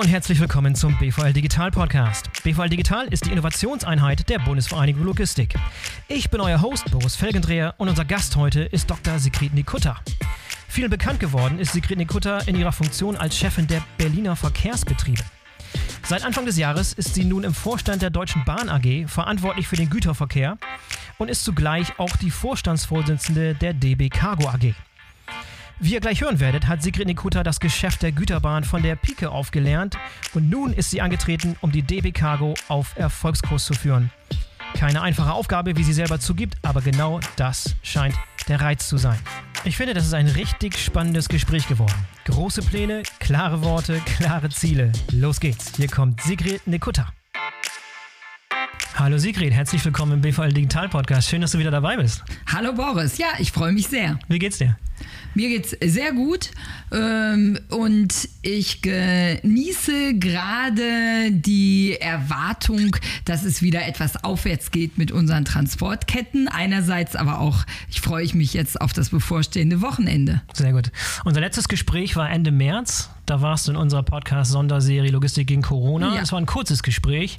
und herzlich willkommen zum BVL Digital Podcast. BVL Digital ist die Innovationseinheit der Bundesvereinigung Logistik. Ich bin euer Host Boris Felgendreher und unser Gast heute ist Dr. Sigrid Nikutta. Vielen bekannt geworden ist Sigrid Nikutta in ihrer Funktion als Chefin der Berliner Verkehrsbetriebe. Seit Anfang des Jahres ist sie nun im Vorstand der Deutschen Bahn AG verantwortlich für den Güterverkehr und ist zugleich auch die Vorstandsvorsitzende der DB Cargo AG. Wie ihr gleich hören werdet, hat Sigrid Nikutta das Geschäft der Güterbahn von der Pike aufgelernt und nun ist sie angetreten, um die DB Cargo auf Erfolgskurs zu führen. Keine einfache Aufgabe, wie sie selber zugibt, aber genau das scheint der Reiz zu sein. Ich finde, das ist ein richtig spannendes Gespräch geworden. Große Pläne, klare Worte, klare Ziele. Los geht's. Hier kommt Sigrid Nikutta. Hallo Sigrid, herzlich willkommen im BVL Digital Podcast. Schön, dass du wieder dabei bist. Hallo Boris, ja, ich freue mich sehr. Wie geht's dir? Mir geht's sehr gut ähm, und ich genieße gerade die Erwartung, dass es wieder etwas aufwärts geht mit unseren Transportketten. Einerseits aber auch, ich freue mich jetzt auf das bevorstehende Wochenende. Sehr gut. Unser letztes Gespräch war Ende März. Da warst du in unserer Podcast-Sonderserie Logistik gegen Corona. Es ja. war ein kurzes Gespräch.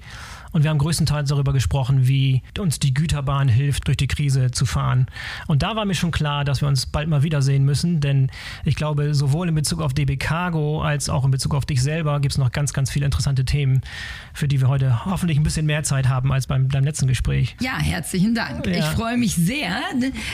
Und wir haben größtenteils darüber gesprochen, wie uns die Güterbahn hilft, durch die Krise zu fahren. Und da war mir schon klar, dass wir uns bald mal wiedersehen müssen, denn ich glaube, sowohl in Bezug auf DB Cargo als auch in Bezug auf dich selber gibt es noch ganz, ganz viele interessante Themen, für die wir heute hoffentlich ein bisschen mehr Zeit haben als beim, beim letzten Gespräch. Ja, herzlichen Dank. Ja. Ich freue mich sehr,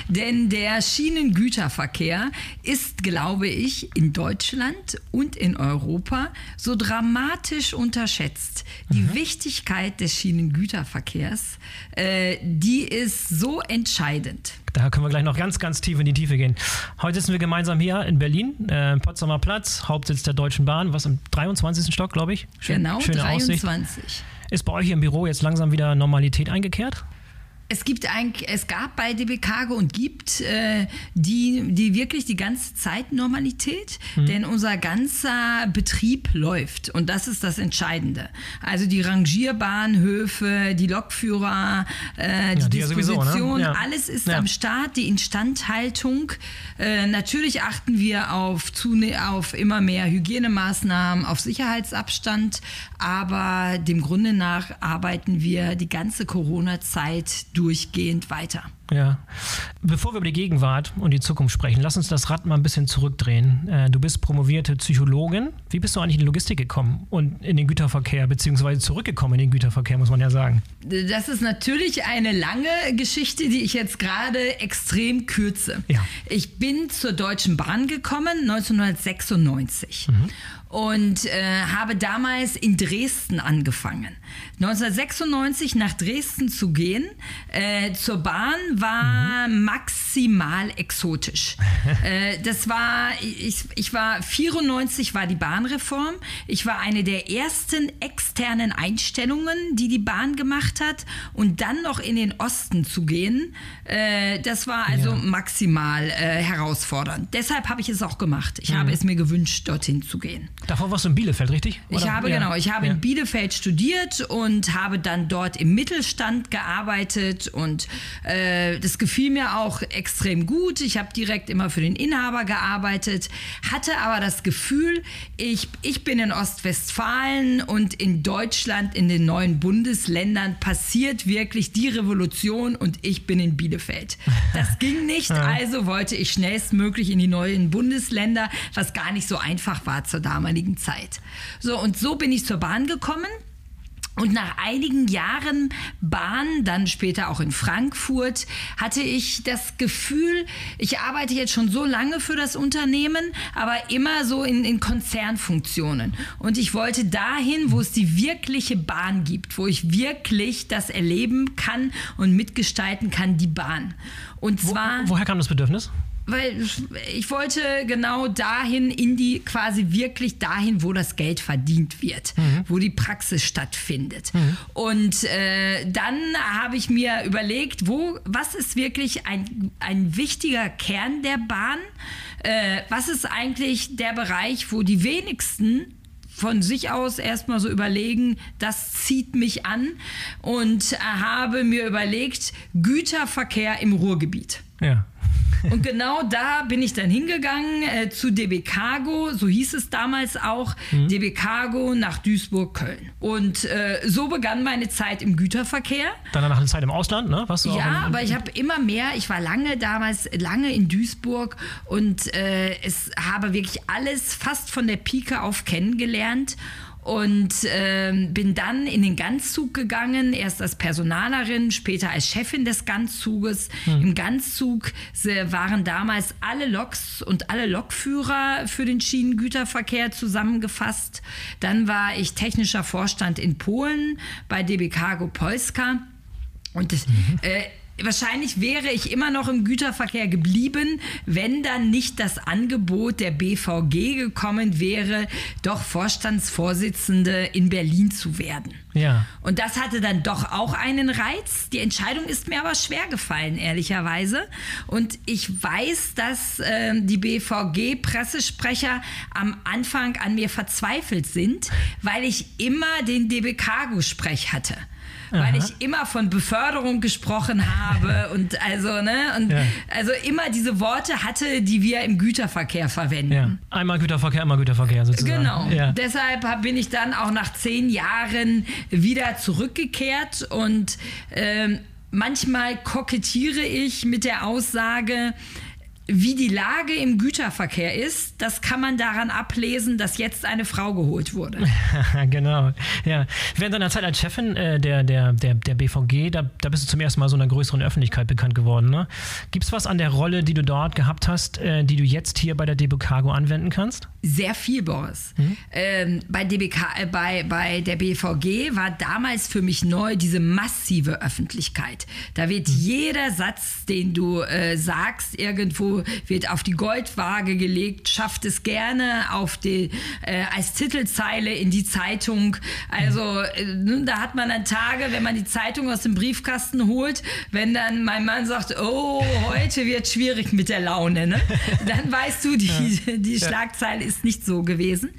denn der Schienengüterverkehr ist, glaube ich, in Deutschland und in Europa so dramatisch unterschätzt. Die mhm. Wichtigkeit des Schienengüterverkehrs, äh, die ist so entscheidend. Da können wir gleich noch ganz, ganz tief in die Tiefe gehen. Heute sitzen wir gemeinsam hier in Berlin, äh, Potsdamer Platz, Hauptsitz der Deutschen Bahn, was im 23. Stock, glaube ich. Schön, genau, schöne 23. Aussicht. Ist bei euch im Büro jetzt langsam wieder Normalität eingekehrt? Es gibt ein, es gab bei DB Cargo und gibt äh, die, die wirklich die ganze Zeit Normalität, mhm. denn unser ganzer Betrieb läuft und das ist das Entscheidende. Also die Rangierbahnhöfe, die Lokführer, äh, die, ja, die Disposition, sowieso, ne? ja. alles ist am Start, die Instandhaltung. Äh, natürlich achten wir auf, auf immer mehr Hygienemaßnahmen, auf Sicherheitsabstand, aber dem Grunde nach arbeiten wir die ganze Corona-Zeit durchgehend weiter. Ja. Bevor wir über die Gegenwart und die Zukunft sprechen, lass uns das Rad mal ein bisschen zurückdrehen. Äh, du bist promovierte Psychologin. Wie bist du eigentlich in die Logistik gekommen und in den Güterverkehr, beziehungsweise zurückgekommen in den Güterverkehr, muss man ja sagen? Das ist natürlich eine lange Geschichte, die ich jetzt gerade extrem kürze. Ja. Ich bin zur Deutschen Bahn gekommen 1996. Mhm und äh, habe damals in Dresden angefangen. 1996 nach Dresden zu gehen äh, zur Bahn war mhm. maximal exotisch. äh, das war, ich, ich war 94 war die Bahnreform. Ich war eine der ersten externen Einstellungen, die die Bahn gemacht hat und dann noch in den Osten zu gehen. Äh, das war also ja. maximal äh, herausfordernd. Deshalb habe ich es auch gemacht. Ich mhm. habe es mir gewünscht, dorthin zu gehen. Davor warst du in Bielefeld, richtig? Oder? Ich habe, ja. genau, ich habe ja. in Bielefeld studiert und habe dann dort im Mittelstand gearbeitet und äh, das gefiel mir auch extrem gut. Ich habe direkt immer für den Inhaber gearbeitet, hatte aber das Gefühl, ich, ich bin in Ostwestfalen und in Deutschland, in den neuen Bundesländern passiert wirklich die Revolution und ich bin in Bielefeld. Das ging nicht, also wollte ich schnellstmöglich in die neuen Bundesländer, was gar nicht so einfach war zur damaligen damaligen Zeit. So, und so bin ich zur Bahn gekommen. Und nach einigen Jahren Bahn, dann später auch in Frankfurt, hatte ich das Gefühl, ich arbeite jetzt schon so lange für das Unternehmen, aber immer so in, in Konzernfunktionen. Und ich wollte dahin, wo es die wirkliche Bahn gibt, wo ich wirklich das erleben kann und mitgestalten kann, die Bahn. Und zwar. Wo, woher kam das Bedürfnis? Weil ich wollte genau dahin in die quasi wirklich dahin, wo das Geld verdient wird, mhm. wo die Praxis stattfindet. Mhm. Und äh, dann habe ich mir überlegt, wo, was ist wirklich ein, ein wichtiger Kern der Bahn? Äh, was ist eigentlich der Bereich, wo die wenigsten von sich aus erstmal so überlegen, das zieht mich an und habe mir überlegt, Güterverkehr im Ruhrgebiet. Ja. Und genau da bin ich dann hingegangen äh, zu DB Cargo, so hieß es damals auch, mhm. DB Cargo nach Duisburg-Köln. Und äh, so begann meine Zeit im Güterverkehr. Dann danach eine Zeit im Ausland, ne? Was ja, aber ich habe immer mehr, ich war lange damals, lange in Duisburg und äh, es habe wirklich alles fast von der Pike auf kennengelernt und ähm, bin dann in den Ganzzug gegangen, erst als Personalerin, später als Chefin des Ganzzuges. Mhm. Im Ganzzug waren damals alle Loks und alle Lokführer für den Schienengüterverkehr zusammengefasst. Dann war ich technischer Vorstand in Polen bei DB Cargo Polska. Und das, mhm. äh, wahrscheinlich wäre ich immer noch im Güterverkehr geblieben, wenn dann nicht das Angebot der BVG gekommen wäre, doch Vorstandsvorsitzende in Berlin zu werden. Ja. Und das hatte dann doch auch einen Reiz. Die Entscheidung ist mir aber schwer gefallen, ehrlicherweise. Und ich weiß, dass äh, die BVG-Pressesprecher am Anfang an mir verzweifelt sind, weil ich immer den DB Cargo-Sprech hatte weil Aha. ich immer von Beförderung gesprochen habe und also, ne, und ja. also immer diese Worte hatte, die wir im Güterverkehr verwenden. Ja. Einmal Güterverkehr, einmal Güterverkehr sozusagen. Genau. Ja. Deshalb bin ich dann auch nach zehn Jahren wieder zurückgekehrt und ähm, manchmal kokettiere ich mit der Aussage, wie die Lage im Güterverkehr ist, das kann man daran ablesen, dass jetzt eine Frau geholt wurde. genau. Ja. Während deiner Zeit als Chefin äh, der, der, der, der BVG, da, da bist du zum ersten Mal so einer größeren Öffentlichkeit bekannt geworden. Ne? Gibt es was an der Rolle, die du dort gehabt hast, äh, die du jetzt hier bei der DB Cargo anwenden kannst? Sehr viel, Boris. Mhm. Ähm, bei, DBK, äh, bei, bei der BVG war damals für mich neu diese massive Öffentlichkeit. Da wird mhm. jeder Satz, den du äh, sagst, irgendwo wird auf die Goldwaage gelegt, schafft es gerne auf die, äh, als Titelzeile in die Zeitung. Also äh, da hat man dann Tage, wenn man die Zeitung aus dem Briefkasten holt, wenn dann mein Mann sagt, oh, heute wird schwierig mit der Laune, ne? dann weißt du, die, ja. die Schlagzeile ist nicht so gewesen.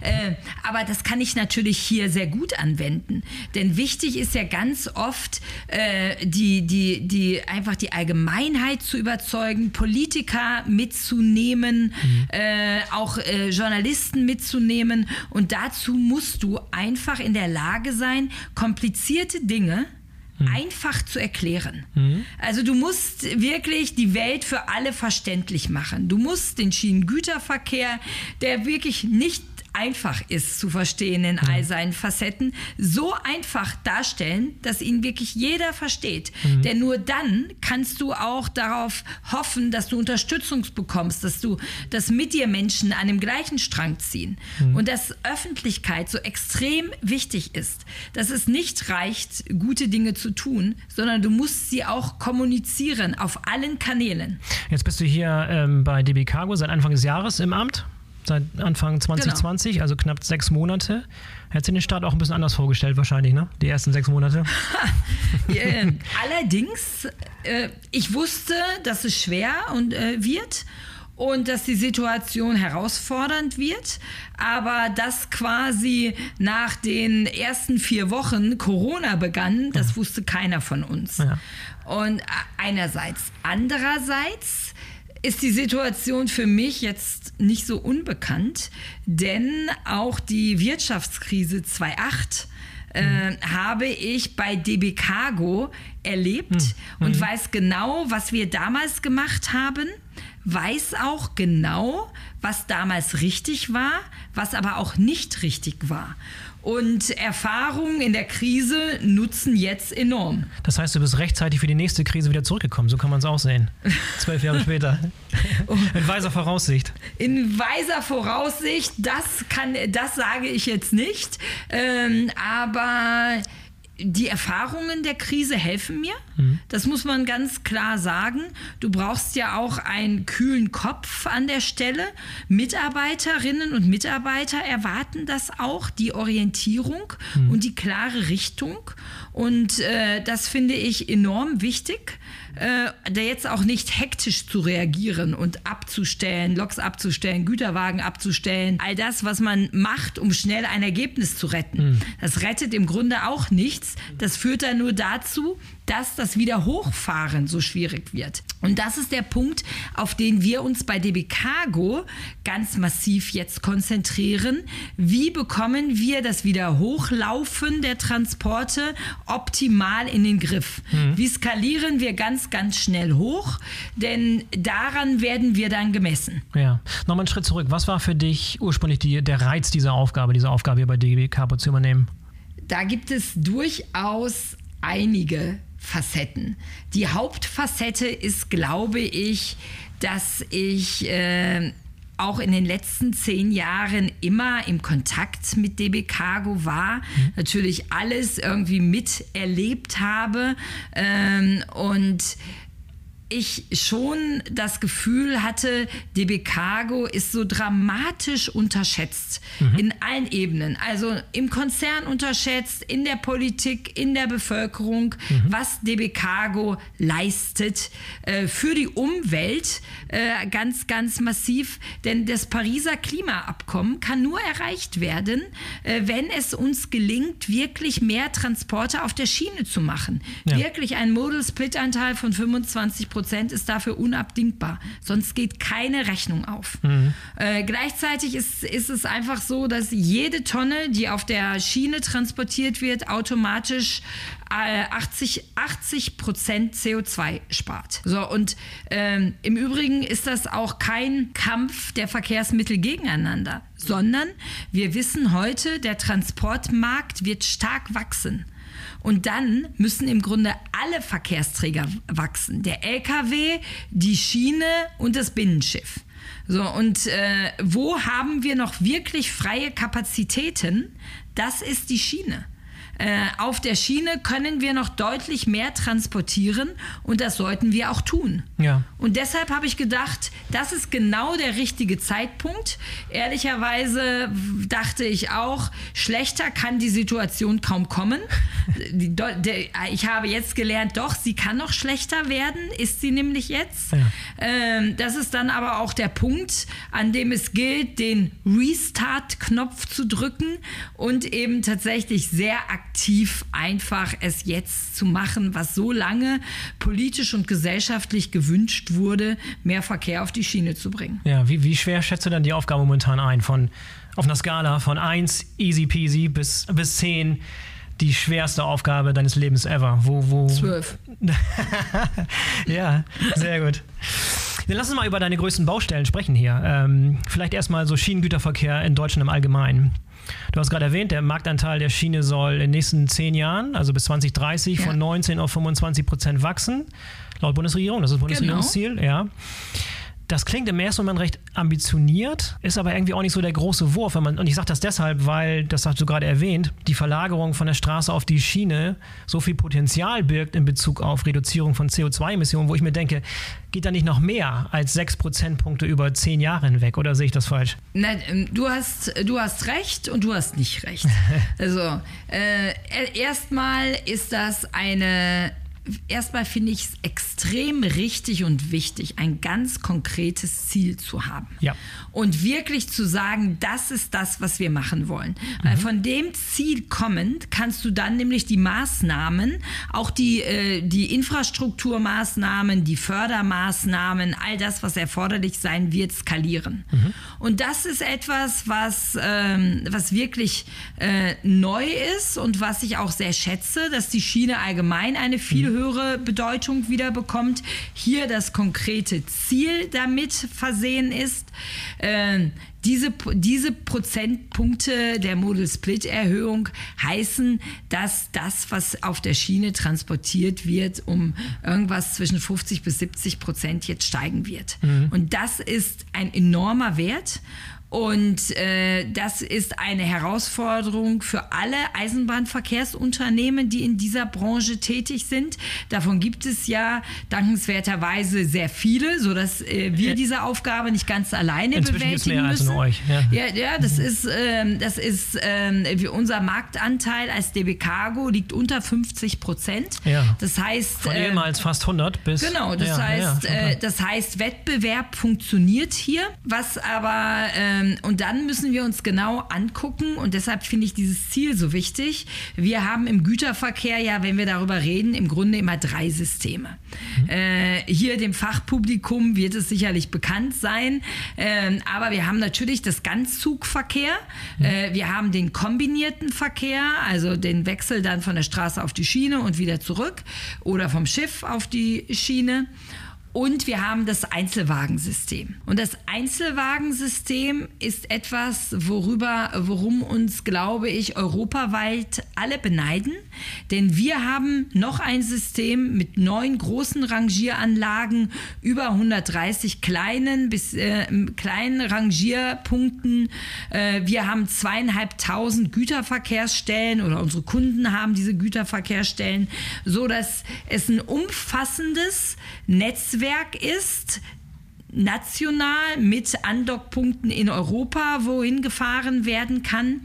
Äh, aber das kann ich natürlich hier sehr gut anwenden. Denn wichtig ist ja ganz oft, äh, die, die, die, einfach die Allgemeinheit zu überzeugen, Politiker Politiker mitzunehmen, mhm. äh, auch äh, Journalisten mitzunehmen. Und dazu musst du einfach in der Lage sein, komplizierte Dinge mhm. einfach zu erklären. Mhm. Also du musst wirklich die Welt für alle verständlich machen. Du musst den Schienengüterverkehr, der wirklich nicht einfach ist zu verstehen in all seinen Facetten, so einfach darstellen, dass ihn wirklich jeder versteht. Mhm. Denn nur dann kannst du auch darauf hoffen, dass du Unterstützung bekommst, dass du, dass mit dir Menschen an dem gleichen Strang ziehen. Mhm. Und dass Öffentlichkeit so extrem wichtig ist, dass es nicht reicht, gute Dinge zu tun, sondern du musst sie auch kommunizieren auf allen Kanälen. Jetzt bist du hier ähm, bei DB Cargo seit Anfang des Jahres im Amt seit Anfang 2020, genau. also knapp sechs Monate. Hättest du den Start auch ein bisschen anders vorgestellt, wahrscheinlich, ne? Die ersten sechs Monate. äh, allerdings, äh, ich wusste, dass es schwer und, äh, wird und dass die Situation herausfordernd wird, aber dass quasi nach den ersten vier Wochen Corona begann, das ja. wusste keiner von uns. Ja. Und äh, einerseits. Andererseits ist die Situation für mich jetzt nicht so unbekannt, denn auch die Wirtschaftskrise 2008 äh, habe ich bei DB Cargo erlebt mhm. und weiß genau, was wir damals gemacht haben, weiß auch genau, was damals richtig war, was aber auch nicht richtig war. Und Erfahrungen in der Krise nutzen jetzt enorm. Das heißt, du bist rechtzeitig für die nächste Krise wieder zurückgekommen. So kann man es auch sehen. Zwölf Jahre später. In weiser Voraussicht. In weiser Voraussicht, das kann, das sage ich jetzt nicht. Ähm, aber die Erfahrungen der Krise helfen mir. Mhm. Das muss man ganz klar sagen. Du brauchst ja auch einen kühlen Kopf an der Stelle. Mitarbeiterinnen und Mitarbeiter erwarten das auch, die Orientierung mhm. und die klare Richtung. Und äh, das finde ich enorm wichtig äh, da jetzt auch nicht hektisch zu reagieren und abzustellen, Loks abzustellen, Güterwagen abzustellen, all das, was man macht, um schnell ein Ergebnis zu retten. Mhm. Das rettet im Grunde auch nichts. Das führt dann nur dazu, dass das Wiederhochfahren so schwierig wird. Und das ist der Punkt, auf den wir uns bei DB Cargo ganz massiv jetzt konzentrieren. Wie bekommen wir das Wiederhochlaufen der Transporte optimal in den Griff? Mhm. Wie skalieren wir ganz, ganz schnell hoch? Denn daran werden wir dann gemessen. Ja, nochmal einen Schritt zurück. Was war für dich ursprünglich die, der Reiz dieser Aufgabe, diese Aufgabe hier bei DB Cargo zu übernehmen? Da gibt es durchaus einige Facetten. Die Hauptfacette ist, glaube ich, dass ich äh, auch in den letzten zehn Jahren immer im Kontakt mit DB Cargo war, mhm. natürlich alles irgendwie miterlebt habe ähm, und ich schon das Gefühl hatte, DB Cargo ist so dramatisch unterschätzt mhm. in allen Ebenen. Also im Konzern unterschätzt, in der Politik, in der Bevölkerung, mhm. was DB Cargo leistet äh, für die Umwelt äh, ganz, ganz massiv. Denn das Pariser Klimaabkommen kann nur erreicht werden, äh, wenn es uns gelingt, wirklich mehr Transporte auf der Schiene zu machen. Ja. Wirklich ein Modal-Split-Anteil von 25 Prozent ist dafür unabdingbar. Sonst geht keine Rechnung auf. Mhm. Äh, gleichzeitig ist, ist es einfach so, dass jede Tonne, die auf der Schiene transportiert wird, automatisch 80, äh, 80 Prozent CO2 spart. So, und ähm, im Übrigen ist das auch kein Kampf der Verkehrsmittel gegeneinander, sondern wir wissen heute, der Transportmarkt wird stark wachsen. Und dann müssen im Grunde alle Verkehrsträger wachsen. Der Lkw, die Schiene und das Binnenschiff. So, und äh, wo haben wir noch wirklich freie Kapazitäten? Das ist die Schiene. Äh, auf der Schiene können wir noch deutlich mehr transportieren und das sollten wir auch tun. Ja. Und deshalb habe ich gedacht, das ist genau der richtige Zeitpunkt. Ehrlicherweise dachte ich auch, schlechter kann die Situation kaum kommen. ich habe jetzt gelernt, doch, sie kann noch schlechter werden, ist sie nämlich jetzt. Ja. Ähm, das ist dann aber auch der Punkt, an dem es gilt, den Restart-Knopf zu drücken und eben tatsächlich sehr aktiv aktiv einfach es jetzt zu machen, was so lange politisch und gesellschaftlich gewünscht wurde, mehr Verkehr auf die Schiene zu bringen. Ja, wie, wie schwer schätzt du dann die Aufgabe momentan ein? Von, auf einer Skala von 1 easy peasy bis, bis 10 die schwerste Aufgabe deines Lebens ever? Wo, wo? Zwölf. ja, sehr gut. Dann lass uns mal über deine größten Baustellen sprechen hier. Ähm, vielleicht erstmal so Schienengüterverkehr in Deutschland im Allgemeinen. Du hast gerade erwähnt, der Marktanteil der Schiene soll in den nächsten zehn Jahren, also bis 2030, ja. von 19 auf 25 Prozent wachsen. Laut Bundesregierung, das ist das genau. Bundesregierungsziel, genau. ja. Das klingt im ersten Moment recht ambitioniert, ist aber irgendwie auch nicht so der große Wurf. Man, und ich sage das deshalb, weil, das hast du gerade erwähnt, die Verlagerung von der Straße auf die Schiene so viel Potenzial birgt in Bezug auf Reduzierung von CO2-Emissionen, wo ich mir denke, geht da nicht noch mehr als sechs Prozentpunkte über zehn Jahre hinweg? Oder sehe ich das falsch? Nein, ähm, du hast, du hast recht und du hast nicht recht. also, äh, erstmal ist das eine erstmal finde ich es extrem richtig und wichtig, ein ganz konkretes Ziel zu haben. Ja. Und wirklich zu sagen, das ist das, was wir machen wollen. Mhm. Weil von dem Ziel kommend kannst du dann nämlich die Maßnahmen, auch die, äh, die Infrastrukturmaßnahmen, die Fördermaßnahmen, all das, was erforderlich sein wird, skalieren. Mhm. Und das ist etwas, was, ähm, was wirklich äh, neu ist und was ich auch sehr schätze, dass die Schiene allgemein eine viel mhm höhere Bedeutung wieder bekommt, hier das konkrete Ziel damit versehen ist. Äh, diese, diese Prozentpunkte der Model Split Erhöhung heißen, dass das, was auf der Schiene transportiert wird, um irgendwas zwischen 50 bis 70 Prozent jetzt steigen wird. Mhm. Und das ist ein enormer Wert. Und äh, das ist eine Herausforderung für alle Eisenbahnverkehrsunternehmen, die in dieser Branche tätig sind. Davon gibt es ja dankenswerterweise sehr viele, sodass äh, wir diese Aufgabe nicht ganz alleine Inzwischen bewältigen mehr müssen. Als euch. Ja, ja, ja das mhm. ist, ähm, das ist ähm, unser Marktanteil als DB Cargo liegt unter 50 Prozent. Ja. Das heißt. Von äh, ehemals fast 100 bis. Genau, das, ja, heißt, äh, das heißt, Wettbewerb funktioniert hier. Was aber, ähm, und dann müssen wir uns genau angucken, und deshalb finde ich dieses Ziel so wichtig. Wir haben im Güterverkehr ja, wenn wir darüber reden, im Grunde immer drei Systeme. Mhm. Äh, hier dem Fachpublikum wird es sicherlich bekannt sein, äh, aber wir haben natürlich das Ganzzugverkehr, mhm. äh, wir haben den kombinierten Verkehr, also den Wechsel dann von der Straße auf die Schiene und wieder zurück oder vom Schiff auf die Schiene. Und wir haben das Einzelwagensystem. Und das Einzelwagensystem ist etwas, worüber, worum uns, glaube ich, europaweit alle beneiden. Denn wir haben noch ein System mit neun großen Rangieranlagen, über 130 kleinen bis äh, kleinen Rangierpunkten. Äh, wir haben zweieinhalbtausend Güterverkehrsstellen oder unsere Kunden haben diese Güterverkehrsstellen, so dass es ein umfassendes Netzwerk ist, national mit Andockpunkten in Europa, wohin gefahren werden kann.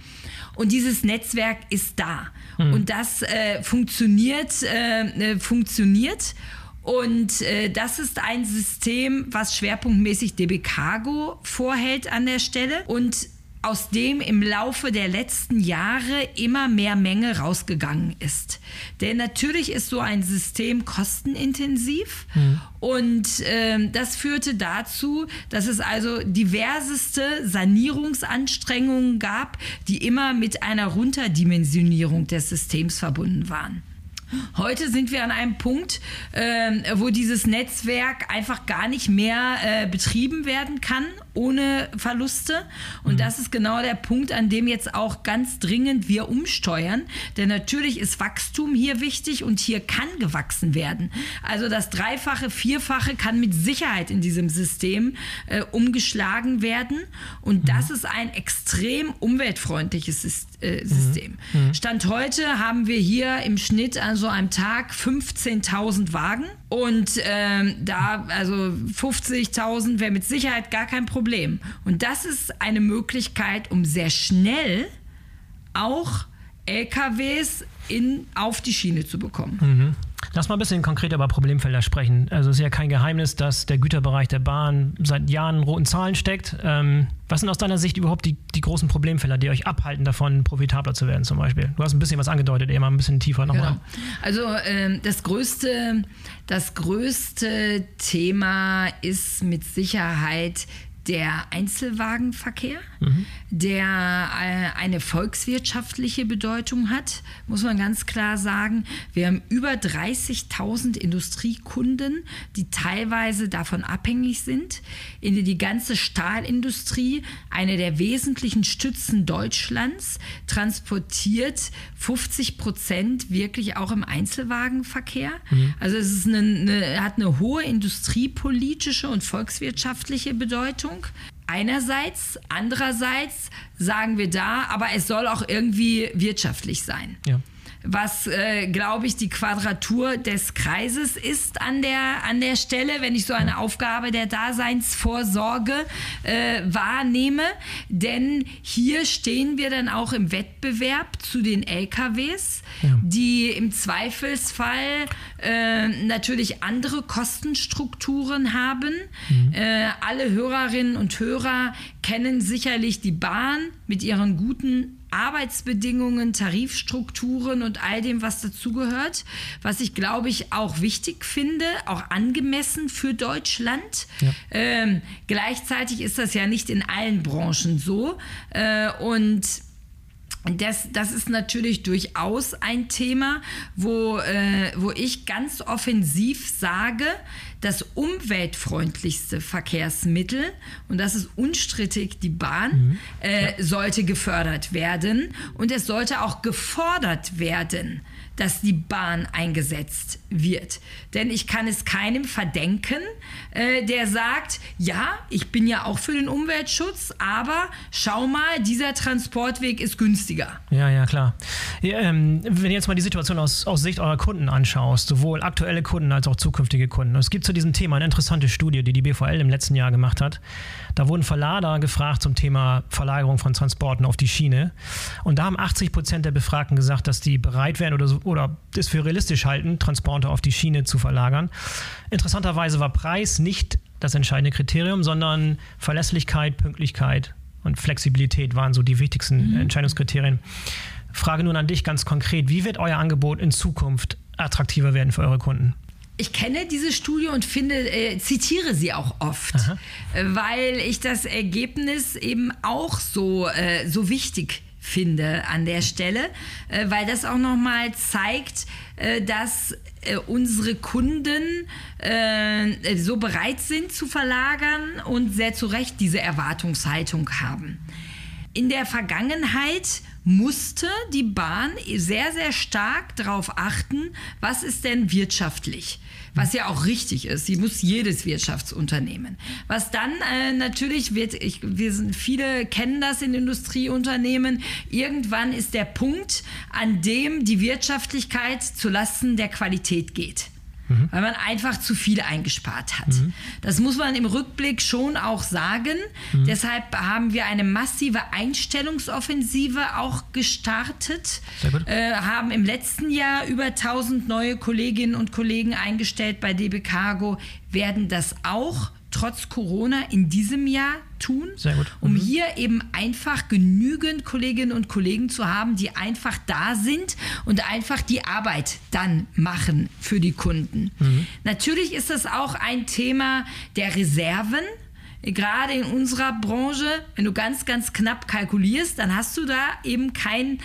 Und dieses Netzwerk ist da. Mhm. Und das äh, funktioniert, äh, äh, funktioniert. Und äh, das ist ein System, was schwerpunktmäßig DB Cargo vorhält an der Stelle. Und aus dem im Laufe der letzten Jahre immer mehr Menge rausgegangen ist. Denn natürlich ist so ein System kostenintensiv mhm. und äh, das führte dazu, dass es also diverseste Sanierungsanstrengungen gab, die immer mit einer Runterdimensionierung des Systems verbunden waren. Heute sind wir an einem Punkt, äh, wo dieses Netzwerk einfach gar nicht mehr äh, betrieben werden kann ohne Verluste. Und mhm. das ist genau der Punkt, an dem jetzt auch ganz dringend wir umsteuern. Denn natürlich ist Wachstum hier wichtig und hier kann gewachsen werden. Also das Dreifache, Vierfache kann mit Sicherheit in diesem System äh, umgeschlagen werden. Und mhm. das ist ein extrem umweltfreundliches äh, System. Mhm. mhm. Stand heute haben wir hier im Schnitt an so einem Tag 15.000 Wagen. Und ähm, da, also 50.000 wäre mit Sicherheit gar kein Problem. Und das ist eine Möglichkeit, um sehr schnell auch LKWs in, auf die Schiene zu bekommen. Mhm. Lass mal ein bisschen konkreter über Problemfelder sprechen. Also es ist ja kein Geheimnis, dass der Güterbereich der Bahn seit Jahren in roten Zahlen steckt. Ähm, was sind aus deiner Sicht überhaupt die, die großen Problemfelder, die euch abhalten davon, profitabler zu werden zum Beispiel? Du hast ein bisschen was angedeutet, eben ein bisschen tiefer nochmal. Genau. Also ähm, das, größte, das größte Thema ist mit Sicherheit der Einzelwagenverkehr, mhm. der äh, eine volkswirtschaftliche Bedeutung hat, muss man ganz klar sagen. Wir haben über 30.000 Industriekunden, die teilweise davon abhängig sind. In die ganze Stahlindustrie, eine der wesentlichen Stützen Deutschlands, transportiert 50 Prozent wirklich auch im Einzelwagenverkehr. Mhm. Also es eine, eine, hat eine hohe industriepolitische und volkswirtschaftliche Bedeutung. Ordnung. Einerseits, andererseits sagen wir da, aber es soll auch irgendwie wirtschaftlich sein. Ja was, äh, glaube ich, die Quadratur des Kreises ist an der, an der Stelle, wenn ich so eine Aufgabe der Daseinsvorsorge äh, wahrnehme. Denn hier stehen wir dann auch im Wettbewerb zu den LKWs, ja. die im Zweifelsfall äh, natürlich andere Kostenstrukturen haben. Mhm. Äh, alle Hörerinnen und Hörer kennen sicherlich die Bahn mit ihren guten Arbeitsbedingungen, Tarifstrukturen und all dem, was dazugehört, was ich glaube ich auch wichtig finde, auch angemessen für Deutschland. Ja. Ähm, gleichzeitig ist das ja nicht in allen Branchen so äh, und das, das ist natürlich durchaus ein Thema, wo, äh, wo ich ganz offensiv sage, das umweltfreundlichste Verkehrsmittel, und das ist unstrittig die Bahn, mhm. äh, sollte gefördert werden und es sollte auch gefordert werden dass die Bahn eingesetzt wird. Denn ich kann es keinem verdenken, äh, der sagt, ja, ich bin ja auch für den Umweltschutz, aber schau mal, dieser Transportweg ist günstiger. Ja, ja, klar. Ja, ähm, wenn du jetzt mal die Situation aus, aus Sicht eurer Kunden anschaust, sowohl aktuelle Kunden als auch zukünftige Kunden. Es gibt zu diesem Thema eine interessante Studie, die die BVL im letzten Jahr gemacht hat. Da wurden Verlader gefragt zum Thema Verlagerung von Transporten auf die Schiene. Und da haben 80 Prozent der Befragten gesagt, dass die bereit wären oder, so, oder es für realistisch halten, Transporte auf die Schiene zu verlagern. Interessanterweise war Preis nicht das entscheidende Kriterium, sondern Verlässlichkeit, Pünktlichkeit und Flexibilität waren so die wichtigsten mhm. Entscheidungskriterien. Frage nun an dich ganz konkret, wie wird euer Angebot in Zukunft attraktiver werden für eure Kunden? ich kenne diese Studie und finde, äh, zitiere sie auch oft, Aha. weil ich das Ergebnis eben auch so, äh, so wichtig finde an der Stelle, äh, weil das auch nochmal zeigt, äh, dass äh, unsere Kunden so bereit sind zu verlagern und sehr zu Recht diese Erwartungshaltung haben. In der Vergangenheit musste die Bahn sehr, sehr stark darauf achten, was ist denn wirtschaftlich was ja auch richtig ist. Sie muss jedes Wirtschaftsunternehmen. Was dann äh, natürlich wird, ich, wir sind viele kennen das in Industrieunternehmen. Irgendwann ist der Punkt, an dem die Wirtschaftlichkeit zulasten der Qualität geht mhm. weil man einfach zu viel eingespart hat. Mhm. Das muss man im Rückblick schon auch sagen. Mhm. Deshalb haben wir eine massive Einstellungsoffensive auch gestartet, äh, haben im letzten Jahr über 1000 neue Kolleginnen und Kollegen eingestellt bei DB Cargo, werden das auch trotz Corona in diesem Jahr tun, um mhm. hier eben einfach genügend Kolleginnen und Kollegen zu haben, die einfach da sind und einfach die Arbeit dann machen für die Kunden. Mhm. Natürlich ist das auch ein Thema der Reserven gerade in unserer Branche, wenn du ganz, ganz knapp kalkulierst, dann hast du da eben keinen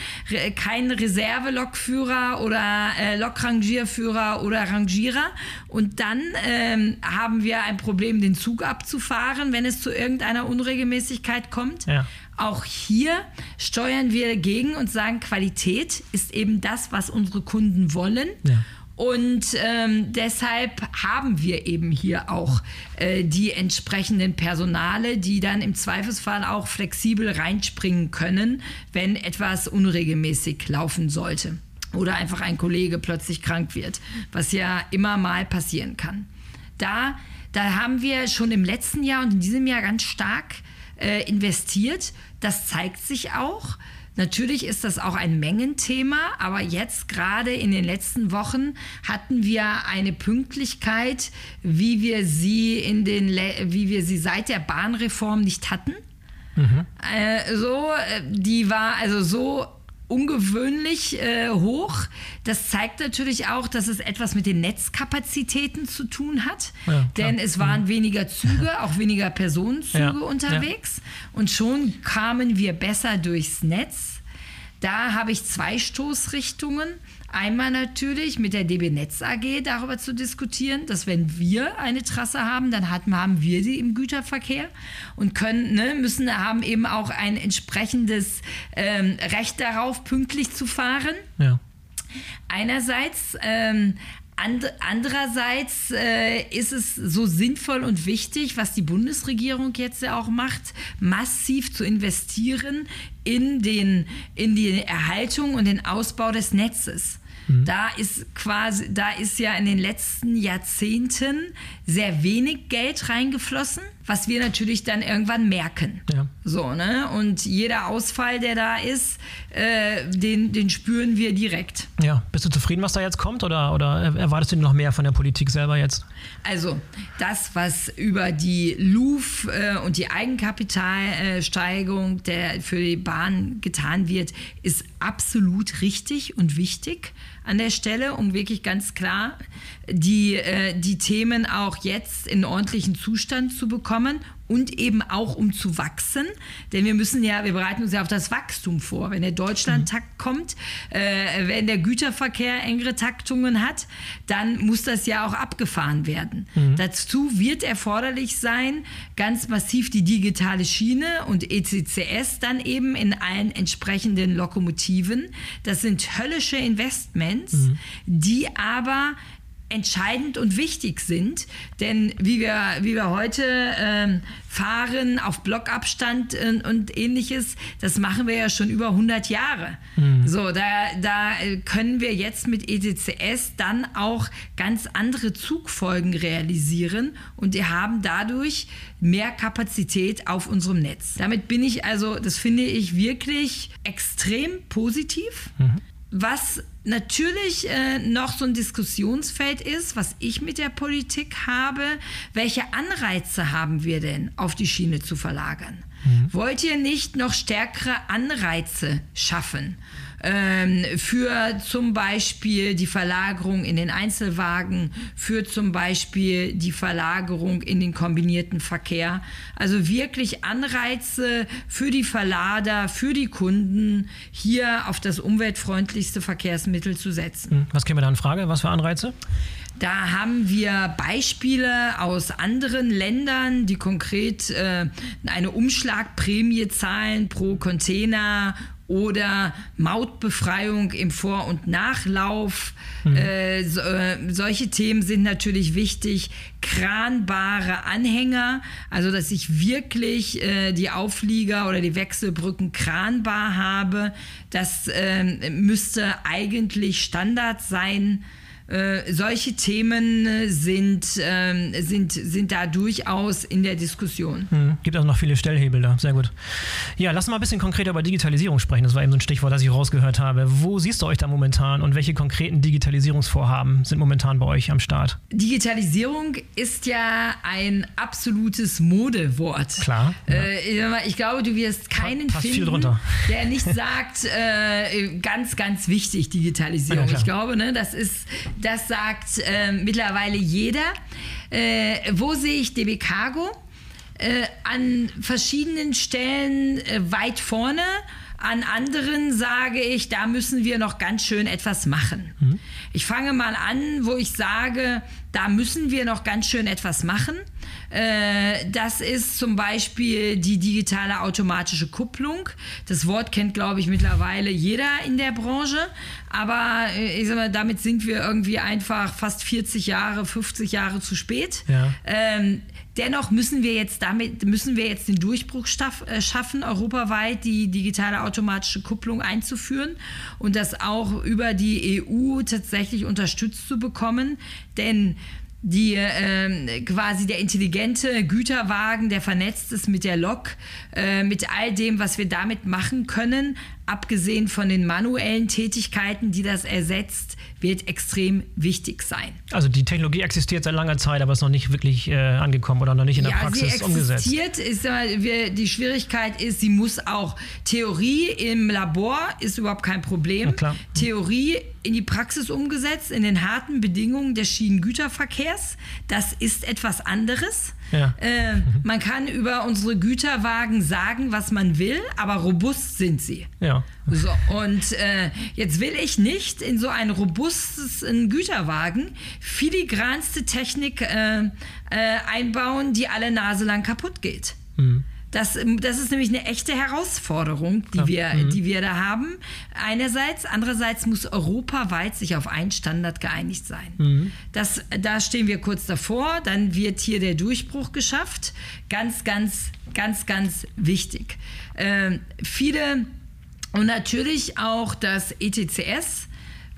kein Reserve-Lokführer oder äh, Lokrangierführer oder Rangierer. Und dann ähm, haben wir ein Problem, den Zug abzufahren, wenn es zu irgendeiner Unregelmäßigkeit kommt. Ja. Auch hier steuern wir dagegen und sagen, Qualität ist eben das, was unsere Kunden wollen. Ja. Und ähm, deshalb haben wir eben hier auch äh, die entsprechenden Personale, die dann im Zweifelsfall auch flexibel reinspringen können, wenn etwas unregelmäßig laufen sollte oder einfach ein Kollege plötzlich krank wird, was ja immer mal passieren kann. Da, da haben wir schon im letzten Jahr und in diesem Jahr ganz stark äh, investiert. Das zeigt sich auch. Natürlich ist das auch ein Mengenthema, aber jetzt gerade in den letzten Wochen hatten wir eine Pünktlichkeit, wie wir sie in den, wie wir sie seit der Bahnreform nicht hatten. Mhm. Äh, so, äh, die war also so ungewöhnlich äh, hoch. Das zeigt natürlich auch, dass es etwas mit den Netzkapazitäten zu tun hat. Ja, denn es waren mhm. weniger Züge, auch weniger Personenzüge ja, unterwegs. Ja. Und schon kamen wir besser durchs Netz. Da habe ich zwei Stoßrichtungen. Einmal natürlich mit der DB Netz AG darüber zu diskutieren, dass wenn wir eine Trasse haben, dann haben wir sie im Güterverkehr und können, ne, müssen, haben eben auch ein entsprechendes ähm, Recht darauf, pünktlich zu fahren. Ja. Einerseits ähm, And, andererseits äh, ist es so sinnvoll und wichtig, was die Bundesregierung jetzt ja auch macht, massiv zu investieren in, den, in die Erhaltung und den Ausbau des Netzes. Mhm. Da ist quasi, da ist ja in den letzten Jahrzehnten sehr wenig Geld reingeflossen, was wir natürlich dann irgendwann merken. Ja. So, ne? Und jeder Ausfall, der da ist, äh, den, den spüren wir direkt. Ja, bist du zufrieden, was da jetzt kommt oder, oder erwartest du noch mehr von der Politik selber jetzt? Also, das, was über die LUF äh, und die Eigenkapitalsteigerung der, für die Bahn getan wird, ist absolut richtig und wichtig an der Stelle, um wirklich ganz klar die, äh, die Themen auch jetzt in ordentlichen Zustand zu bekommen und eben auch um zu wachsen. Denn wir müssen ja, wir bereiten uns ja auf das Wachstum vor. Wenn der Deutschlandtakt mhm. kommt, äh, wenn der Güterverkehr engere Taktungen hat, dann muss das ja auch abgefahren werden. Mhm. Dazu wird erforderlich sein, ganz massiv die digitale Schiene und ECCS dann eben in allen entsprechenden Lokomotiven. Das sind höllische Investments, mhm. die aber entscheidend und wichtig sind. Denn wie wir, wie wir heute ähm, fahren auf Blockabstand und, und, ähnliches, das machen wir ja schon über 100 Jahre. Mhm. So, da, da können wir jetzt mit ETCS dann auch ganz andere Zugfolgen realisieren und wir haben dadurch mehr Kapazität auf unserem Netz. Damit bin ich also, das finde ich wirklich extrem positiv. Mhm. Was natürlich äh, noch so ein Diskussionsfeld ist, was ich mit der Politik habe, welche Anreize haben wir denn, auf die Schiene zu verlagern? Mhm. Wollt ihr nicht noch stärkere Anreize schaffen? Ähm, für zum Beispiel die Verlagerung in den Einzelwagen, für zum Beispiel die Verlagerung in den kombinierten Verkehr. Also wirklich Anreize für die Verlader, für die Kunden, hier auf das umweltfreundlichste Verkehrsmittel zu setzen. Hm, was käme da in Frage? Was für Anreize? Da haben wir Beispiele aus anderen Ländern, die konkret äh, eine Umschlagprämie zahlen pro Container oder Mautbefreiung im Vor- und Nachlauf. Mhm. Äh, so, äh, solche Themen sind natürlich wichtig. Kranbare Anhänger, also dass ich wirklich äh, die Auflieger oder die Wechselbrücken kranbar habe, das ähm, müsste eigentlich Standard sein. Äh, solche Themen äh, sind, äh, sind, sind da durchaus in der Diskussion. Hm, gibt auch noch viele Stellhebel da, sehr gut. Ja, lass mal ein bisschen konkreter über Digitalisierung sprechen. Das war eben so ein Stichwort, das ich rausgehört habe. Wo siehst du euch da momentan und welche konkreten Digitalisierungsvorhaben sind momentan bei euch am Start? Digitalisierung ist ja ein absolutes Modewort. Klar. Ja. Äh, ich glaube, du wirst keinen Passt finden, der nicht sagt, äh, ganz, ganz wichtig, Digitalisierung. Ja, ich glaube, ne, das ist das sagt äh, mittlerweile jeder. Äh, wo sehe ich DB Cargo? Äh, an verschiedenen Stellen äh, weit vorne. An anderen sage ich, da müssen wir noch ganz schön etwas machen. Mhm. Ich fange mal an, wo ich sage, da müssen wir noch ganz schön etwas machen. Äh, das ist zum Beispiel die digitale automatische Kupplung. Das Wort kennt, glaube ich, mittlerweile jeder in der Branche. Aber äh, ich sag mal, damit sind wir irgendwie einfach fast 40 Jahre, 50 Jahre zu spät. Ja. Ähm, Dennoch müssen wir jetzt damit, müssen wir jetzt den Durchbruch äh, schaffen, europaweit die digitale automatische Kupplung einzuführen und das auch über die EU tatsächlich unterstützt zu bekommen. Denn die äh, quasi der intelligente Güterwagen, der vernetzt ist mit der Lok, äh, mit all dem, was wir damit machen können, abgesehen von den manuellen Tätigkeiten, die das ersetzt, wird extrem wichtig sein. Also die Technologie existiert seit langer Zeit, aber ist noch nicht wirklich äh, angekommen oder noch nicht in der ja, Praxis sie umgesetzt. Ist, wir, die Schwierigkeit ist, sie muss auch Theorie im Labor ist überhaupt kein Problem. Theorie in die Praxis umgesetzt, in den harten Bedingungen des Schienengüterverkehrs. Das ist etwas anderes. Ja. Äh, man kann über unsere Güterwagen sagen, was man will, aber robust sind sie. Ja. So, und äh, jetzt will ich nicht in so einen robusten Güterwagen filigranste Technik äh, äh, einbauen, die alle Nase lang kaputt geht. Mhm. Das, das ist nämlich eine echte Herausforderung, die, wir, mhm. die wir da haben. Einerseits, andererseits muss europaweit sich auf einen Standard geeinigt sein. Mhm. Das, da stehen wir kurz davor. Dann wird hier der Durchbruch geschafft. Ganz, ganz, ganz, ganz wichtig. Ähm, viele und natürlich auch das ETCS,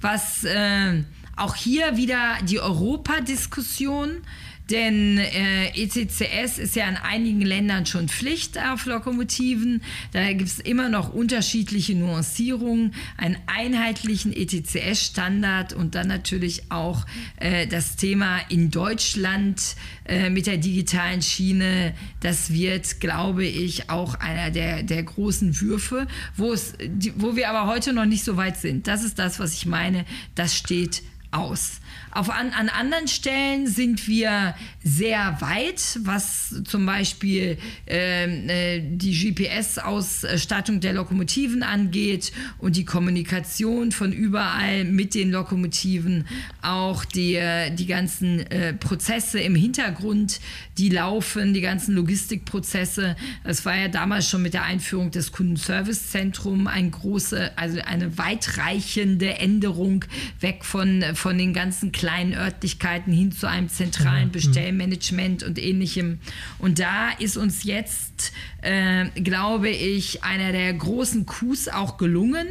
was äh, auch hier wieder die Europadiskussion denn äh, ECCS ist ja in einigen Ländern schon Pflicht auf Lokomotiven. Da gibt es immer noch unterschiedliche Nuancierungen, einen einheitlichen ETCS-Standard und dann natürlich auch äh, das Thema in Deutschland äh, mit der digitalen Schiene. Das wird, glaube ich, auch einer der, der großen Würfe, wo, es, die, wo wir aber heute noch nicht so weit sind. Das ist das, was ich meine. Das steht aus. Auf an, an anderen Stellen sind wir sehr weit, was zum Beispiel ähm, äh, die GPS-Ausstattung der Lokomotiven angeht und die Kommunikation von überall mit den Lokomotiven, auch die, die ganzen äh, Prozesse im Hintergrund, die laufen, die ganzen Logistikprozesse. Das war ja damals schon mit der Einführung des Kundenservicezentrums ein große, also eine weitreichende Änderung weg von, von den ganzen kleinen Örtlichkeiten hin zu einem zentralen mhm. Bestellmanagement und ähnlichem. Und da ist uns jetzt, äh, glaube ich, einer der großen Coups auch gelungen,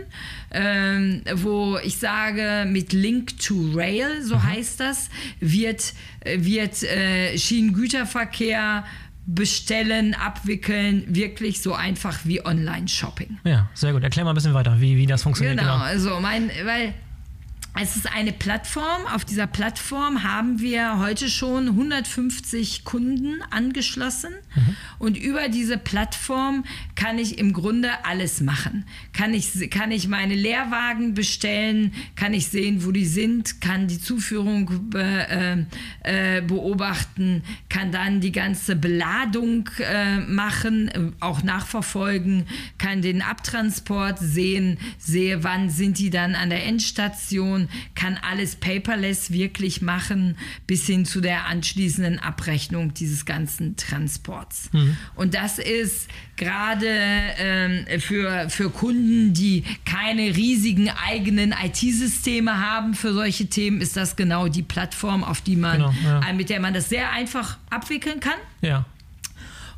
äh, wo ich sage, mit Link to Rail, so mhm. heißt das, wird, wird äh, Schienengüterverkehr bestellen, abwickeln, wirklich so einfach wie Online-Shopping. Ja, sehr gut. Erklär mal ein bisschen weiter, wie, wie das funktioniert. Genau, genau. also mein, weil es ist eine Plattform. Auf dieser Plattform haben wir heute schon 150 Kunden angeschlossen. Mhm. Und über diese Plattform kann ich im Grunde alles machen. Kann ich, kann ich meine Leerwagen bestellen, kann ich sehen, wo die sind, kann die Zuführung be, äh, äh beobachten, kann dann die ganze Beladung äh, machen, auch nachverfolgen, kann den Abtransport sehen, sehe, wann sind die dann an der Endstation kann alles paperless wirklich machen, bis hin zu der anschließenden Abrechnung dieses ganzen Transports. Mhm. Und das ist gerade ähm, für, für Kunden, die keine riesigen eigenen IT-Systeme haben für solche Themen, ist das genau die Plattform, auf die man, genau, ja. mit der man das sehr einfach abwickeln kann. Ja.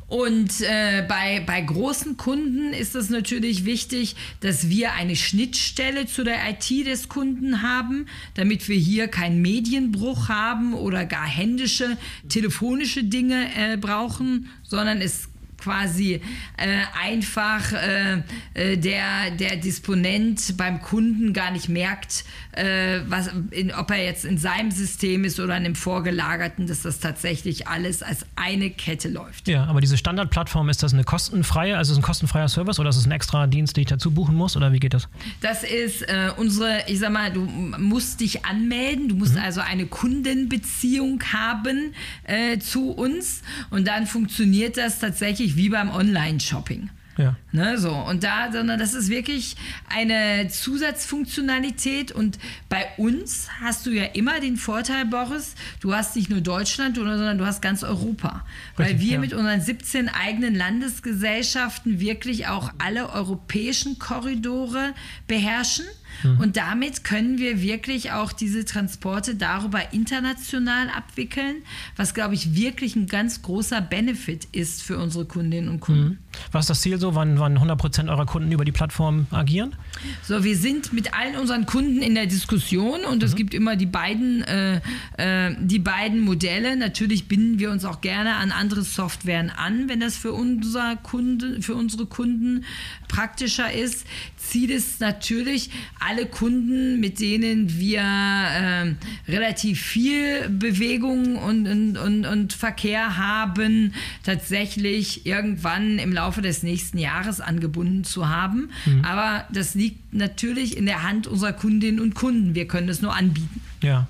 Und äh, bei, bei großen Kunden ist es natürlich wichtig, dass wir eine Schnittstelle zu der IT des Kunden haben, damit wir hier keinen Medienbruch haben oder gar händische, telefonische Dinge äh, brauchen, sondern es quasi äh, einfach äh, äh, der, der Disponent beim Kunden gar nicht merkt, äh, was, in, ob er jetzt in seinem System ist oder in dem vorgelagerten, dass das tatsächlich alles als eine Kette läuft. Ja, aber diese Standardplattform, ist das eine kostenfreie, also ist ein kostenfreier Service oder ist es ein extra Dienst, den ich dazu buchen muss oder wie geht das? Das ist äh, unsere, ich sag mal, du musst dich anmelden, du musst mhm. also eine Kundenbeziehung haben äh, zu uns und dann funktioniert das tatsächlich wirklich wie beim Online-Shopping. Ja. Ne, so. Und da, sondern das ist wirklich eine Zusatzfunktionalität. Und bei uns hast du ja immer den Vorteil, Boris, du hast nicht nur Deutschland, sondern du hast ganz Europa. Richtig, weil wir ja. mit unseren 17 eigenen Landesgesellschaften wirklich auch alle europäischen Korridore beherrschen. Mhm. Und damit können wir wirklich auch diese Transporte darüber international abwickeln, was, glaube ich, wirklich ein ganz großer Benefit ist für unsere Kundinnen und Kunden. Mhm. Was ist das Ziel so, wann, wann 100 Prozent eurer Kunden über die Plattform agieren? So, wir sind mit allen unseren Kunden in der Diskussion und mhm. es gibt immer die beiden, äh, äh, die beiden Modelle. Natürlich binden wir uns auch gerne an andere Softwaren an, wenn das für, unser Kunde, für unsere Kunden praktischer ist. Ziel ist natürlich, alle Kunden, mit denen wir äh, relativ viel Bewegung und, und, und, und Verkehr haben, tatsächlich irgendwann im Laufe des nächsten Jahres angebunden zu haben. Mhm. Aber das liegt natürlich in der Hand unserer Kundinnen und Kunden. Wir können es nur anbieten. Ja.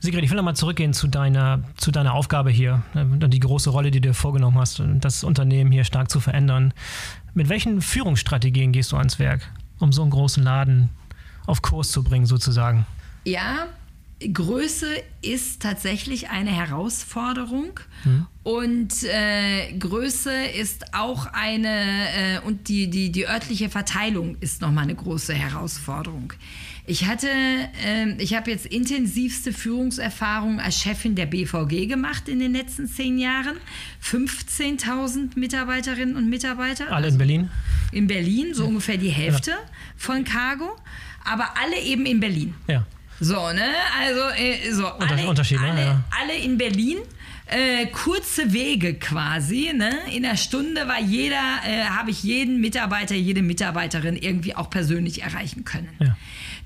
Sigrid, ich will nochmal zurückgehen zu deiner, zu deiner Aufgabe hier und ne, die große Rolle, die du dir vorgenommen hast, das Unternehmen hier stark zu verändern. Mit welchen Führungsstrategien gehst du ans Werk, um so einen großen Laden auf Kurs zu bringen, sozusagen? Ja, Größe ist tatsächlich eine Herausforderung mhm. und äh, Größe ist auch eine äh, und die, die, die örtliche Verteilung ist nochmal eine große Herausforderung. Ich hatte, äh, ich habe jetzt intensivste Führungserfahrung als Chefin der BVG gemacht in den letzten zehn Jahren. 15.000 Mitarbeiterinnen und Mitarbeiter. Alle in Berlin? In Berlin, so ja. ungefähr die Hälfte ja. von Cargo, aber alle eben in Berlin. Ja. So, ne? Also, äh, so, alle, Unterschied, alle, ja. alle in Berlin. Äh, kurze Wege quasi. Ne? In der Stunde war jeder, äh, habe ich jeden Mitarbeiter, jede Mitarbeiterin irgendwie auch persönlich erreichen können. Ja.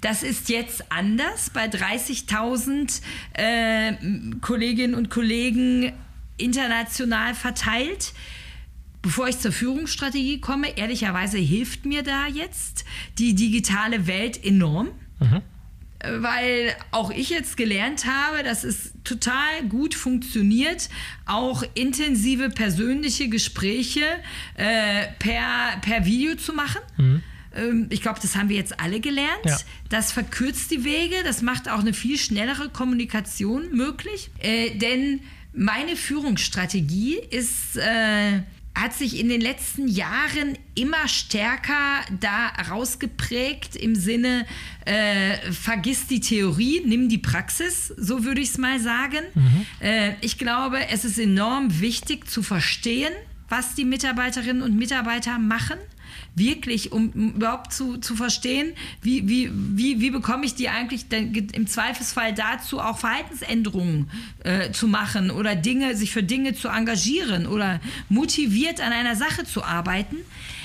Das ist jetzt anders bei 30.000 äh, Kolleginnen und Kollegen international verteilt. Bevor ich zur Führungsstrategie komme, ehrlicherweise hilft mir da jetzt die digitale Welt enorm. Mhm weil auch ich jetzt gelernt habe, dass es total gut funktioniert, auch intensive persönliche Gespräche äh, per, per Video zu machen. Mhm. Ähm, ich glaube, das haben wir jetzt alle gelernt. Ja. Das verkürzt die Wege, das macht auch eine viel schnellere Kommunikation möglich. Äh, denn meine Führungsstrategie ist... Äh, hat sich in den letzten Jahren immer stärker da rausgeprägt im Sinne, äh, vergiss die Theorie, nimm die Praxis, so würde ich es mal sagen. Mhm. Äh, ich glaube, es ist enorm wichtig zu verstehen, was die Mitarbeiterinnen und Mitarbeiter machen wirklich, um, überhaupt zu, zu verstehen, wie, wie, wie, wie bekomme ich die eigentlich denn im Zweifelsfall dazu, auch Verhaltensänderungen äh, zu machen oder Dinge, sich für Dinge zu engagieren oder motiviert an einer Sache zu arbeiten.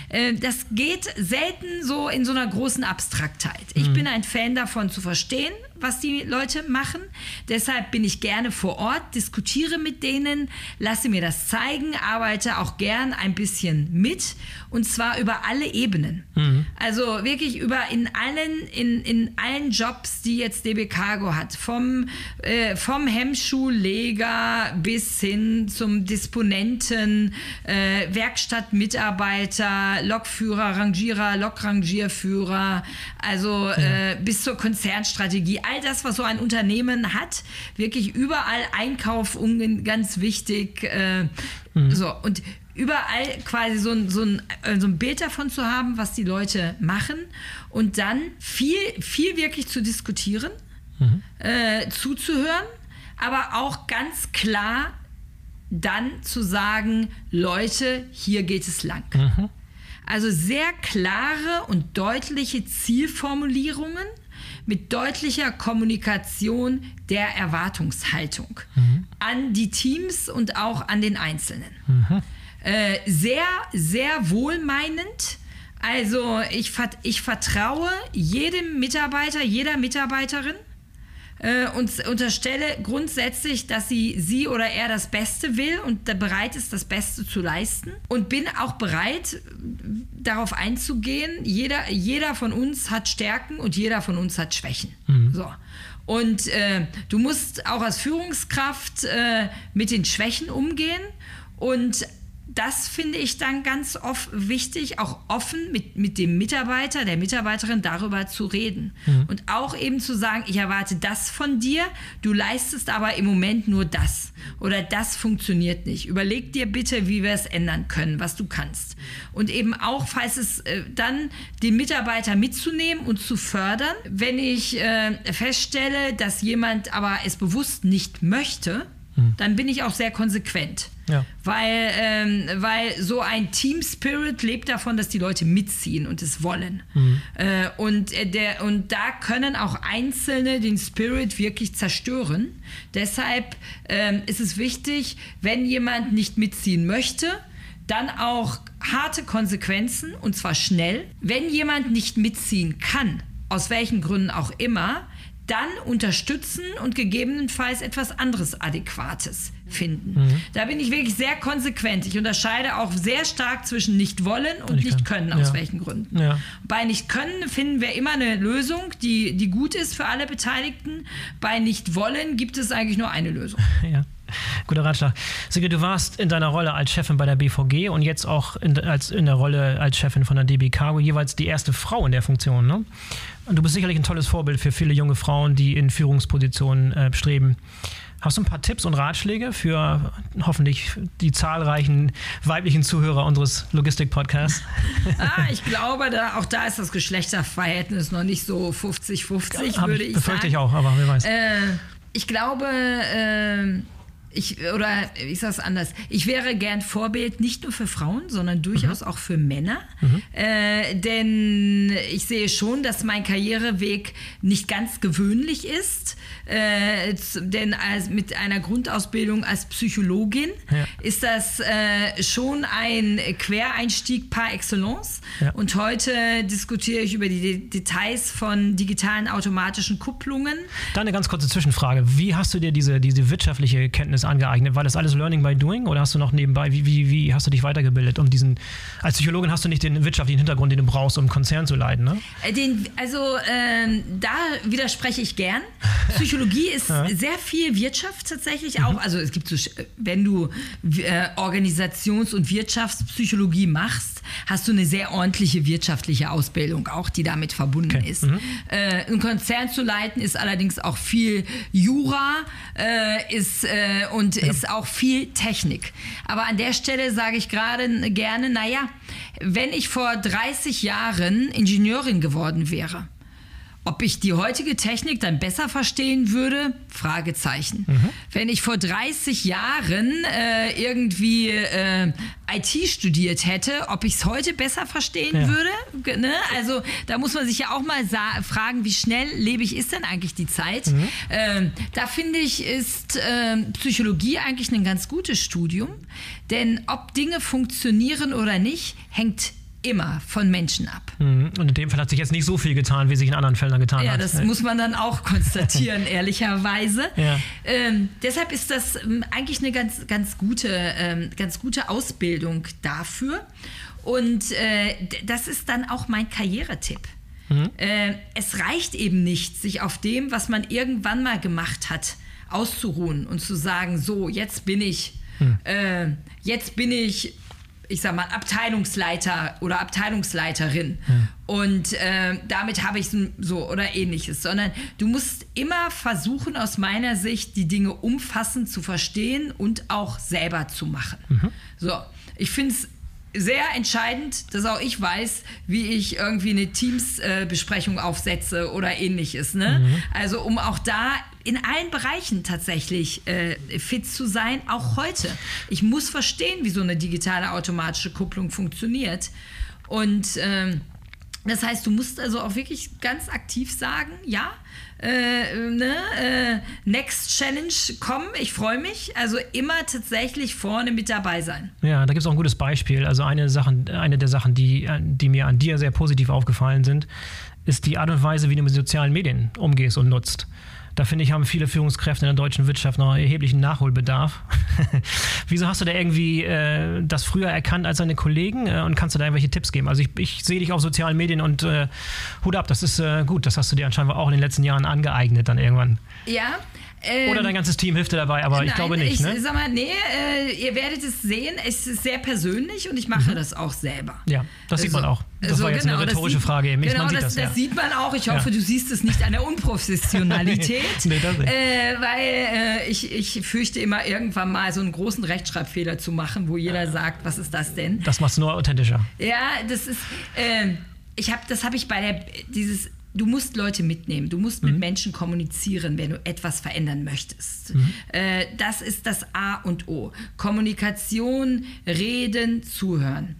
Äh, das geht selten so in so einer großen Abstraktheit. Ich mhm. bin ein Fan davon zu verstehen, was die Leute machen. Deshalb bin ich gerne vor Ort, diskutiere mit denen, lasse mir das zeigen, arbeite auch gern ein bisschen mit und zwar über alle Ebenen. Mhm. Also wirklich über in allen, in, in allen Jobs, die jetzt DB Cargo hat. Vom, äh, vom Hemmschuhleger bis hin zum Disponenten, äh, Werkstattmitarbeiter, Lokführer, Rangierer, Lokrangierführer, also äh, bis zur Konzernstrategie all das, was so ein Unternehmen hat, wirklich überall Einkauf ganz wichtig. Äh, mhm. So, und überall quasi so ein, so, ein, äh, so ein Bild davon zu haben, was die Leute machen und dann viel, viel wirklich zu diskutieren, mhm. äh, zuzuhören, aber auch ganz klar dann zu sagen, Leute, hier geht es lang. Mhm. Also sehr klare und deutliche Zielformulierungen mit deutlicher Kommunikation der Erwartungshaltung mhm. an die Teams und auch an den Einzelnen. Mhm. Äh, sehr, sehr wohlmeinend. Also ich, ich vertraue jedem Mitarbeiter, jeder Mitarbeiterin äh, und unterstelle grundsätzlich, dass sie sie oder er das Beste will und bereit ist, das Beste zu leisten. Und bin auch bereit, darauf einzugehen, jeder, jeder von uns hat Stärken und jeder von uns hat Schwächen. Mhm. So. Und äh, du musst auch als Führungskraft äh, mit den Schwächen umgehen und das finde ich dann ganz oft wichtig, auch offen mit, mit dem Mitarbeiter, der Mitarbeiterin darüber zu reden. Mhm. Und auch eben zu sagen, ich erwarte das von dir, du leistest aber im Moment nur das. Oder das funktioniert nicht. Überleg dir bitte, wie wir es ändern können, was du kannst. Und eben auch, falls es äh, dann den Mitarbeiter mitzunehmen und zu fördern, wenn ich äh, feststelle, dass jemand aber es bewusst nicht möchte, mhm. dann bin ich auch sehr konsequent. Ja. Weil, ähm, weil so ein Team Spirit lebt davon, dass die Leute mitziehen und es wollen. Mhm. Äh, und, äh, der, und da können auch Einzelne den Spirit wirklich zerstören. Deshalb ähm, ist es wichtig, wenn jemand nicht mitziehen möchte, dann auch harte Konsequenzen und zwar schnell. Wenn jemand nicht mitziehen kann, aus welchen Gründen auch immer, dann unterstützen und gegebenenfalls etwas anderes Adäquates finden. Mhm. Da bin ich wirklich sehr konsequent. Ich unterscheide auch sehr stark zwischen nicht wollen und ich nicht kann. können, aus ja. welchen Gründen. Ja. Bei nicht können finden wir immer eine Lösung, die, die gut ist für alle Beteiligten. Bei nicht wollen gibt es eigentlich nur eine Lösung. Ja. Guter Ratschlag. Sigrid, du warst in deiner Rolle als Chefin bei der BVG und jetzt auch in, als, in der Rolle als Chefin von der DB Cargo jeweils die erste Frau in der Funktion. Ne? Und du bist sicherlich ein tolles Vorbild für viele junge Frauen, die in Führungspositionen äh, streben. Hast du ein paar Tipps und Ratschläge für hoffentlich die zahlreichen weiblichen Zuhörer unseres Logistik-Podcasts? ah, ich glaube, da, auch da ist das Geschlechterverhältnis noch nicht so 50-50, würde ich, ich befürchte sagen. ich auch, aber wer weiß. Äh, ich glaube, äh, ich, oder ich sage es anders, ich wäre gern Vorbild nicht nur für Frauen, sondern durchaus mhm. auch für Männer. Mhm. Äh, denn ich sehe schon, dass mein Karriereweg nicht ganz gewöhnlich ist. Äh, denn als, mit einer Grundausbildung als Psychologin ja. ist das äh, schon ein Quereinstieg par excellence. Ja. Und heute diskutiere ich über die Details von digitalen automatischen Kupplungen. Da eine ganz kurze Zwischenfrage. Wie hast du dir diese, diese wirtschaftliche Kenntnis angeeignet? War das alles Learning by Doing oder hast du noch nebenbei, wie, wie, wie hast du dich weitergebildet, um diesen, als Psychologin hast du nicht den wirtschaftlichen Hintergrund, den du brauchst, um einen Konzern zu leiten, ne? Äh, den, also ähm, da widerspreche ich gern. Psychologie ist ja. sehr viel Wirtschaft tatsächlich auch. Mhm. Also es gibt so, wenn du äh, Organisations- und Wirtschaftspsychologie machst, hast du eine sehr ordentliche wirtschaftliche Ausbildung auch, die damit verbunden okay. ist. Mhm. Äh, ein Konzern zu leiten ist allerdings auch viel Jura äh, ist, äh, und ja. ist auch viel Technik. Aber an der Stelle sage ich gerade gerne, naja, wenn ich vor 30 Jahren Ingenieurin geworden wäre, ob ich die heutige Technik dann besser verstehen würde? Fragezeichen. Mhm. Wenn ich vor 30 Jahren äh, irgendwie äh, IT studiert hätte, ob ich es heute besser verstehen ja. würde? Ne? Also da muss man sich ja auch mal fragen, wie schnell lebig ist denn eigentlich die Zeit? Mhm. Ähm, da finde ich, ist äh, Psychologie eigentlich ein ganz gutes Studium. Denn ob Dinge funktionieren oder nicht, hängt immer von Menschen ab. Mhm. Und in dem Fall hat sich jetzt nicht so viel getan, wie sich in anderen Fällen getan ja, hat. Ja, das muss man dann auch konstatieren, ehrlicherweise. Ja. Ähm, deshalb ist das ähm, eigentlich eine ganz, ganz, gute, ähm, ganz gute Ausbildung dafür. Und äh, das ist dann auch mein Karrieretipp. Mhm. Äh, es reicht eben nicht, sich auf dem, was man irgendwann mal gemacht hat, auszuruhen und zu sagen, so, jetzt bin ich, mhm. äh, jetzt bin ich ich sag mal, Abteilungsleiter oder Abteilungsleiterin. Ja. Und äh, damit habe ich so oder ähnliches, sondern du musst immer versuchen, aus meiner Sicht, die Dinge umfassend zu verstehen und auch selber zu machen. Mhm. So, ich finde es sehr entscheidend, dass auch ich weiß, wie ich irgendwie eine Teams-Besprechung äh, aufsetze oder ähnliches. Ne? Mhm. Also um auch da in allen Bereichen tatsächlich äh, fit zu sein, auch heute. Ich muss verstehen, wie so eine digitale automatische Kupplung funktioniert. Und ähm, das heißt, du musst also auch wirklich ganz aktiv sagen, ja, äh, ne, äh, Next Challenge kommen, ich freue mich. Also immer tatsächlich vorne mit dabei sein. Ja, da gibt es auch ein gutes Beispiel. Also eine, Sachen, eine der Sachen, die, die mir an dir sehr positiv aufgefallen sind, ist die Art und Weise, wie du mit sozialen Medien umgehst und nutzt. Da finde ich, haben viele Führungskräfte in der deutschen Wirtschaft noch erheblichen Nachholbedarf. Wieso hast du da irgendwie äh, das früher erkannt als deine Kollegen äh, und kannst du da irgendwelche Tipps geben? Also ich, ich sehe dich auf sozialen Medien und äh, Hut ab, das ist äh, gut. Das hast du dir anscheinend auch in den letzten Jahren angeeignet dann irgendwann. Ja, ähm, Oder dein ganzes Team hilft dir dabei, aber nein, ich glaube nicht. Ich ne? sag mal, nee, äh, ihr werdet es sehen. Es ist sehr persönlich und ich mache mhm. das auch selber. Ja, das sieht man auch. Das also, war jetzt genau, eine rhetorische sieht, Frage. Genau, man sieht das, das, ja. sieht man auch. Ich hoffe, ja. du siehst es nicht an der Unprofessionalität. nee, das nicht. Äh, weil äh, ich, ich fürchte immer, irgendwann mal so einen großen Rechtschreibfehler zu machen, wo jeder sagt, was ist das denn? Das machst du nur authentischer. Ja, das ist. Ähm, ich habe, das habe ich bei der dieses du musst Leute mitnehmen, du musst mhm. mit Menschen kommunizieren, wenn du etwas verändern möchtest. Mhm. Äh, das ist das A und O. Kommunikation, reden, zuhören.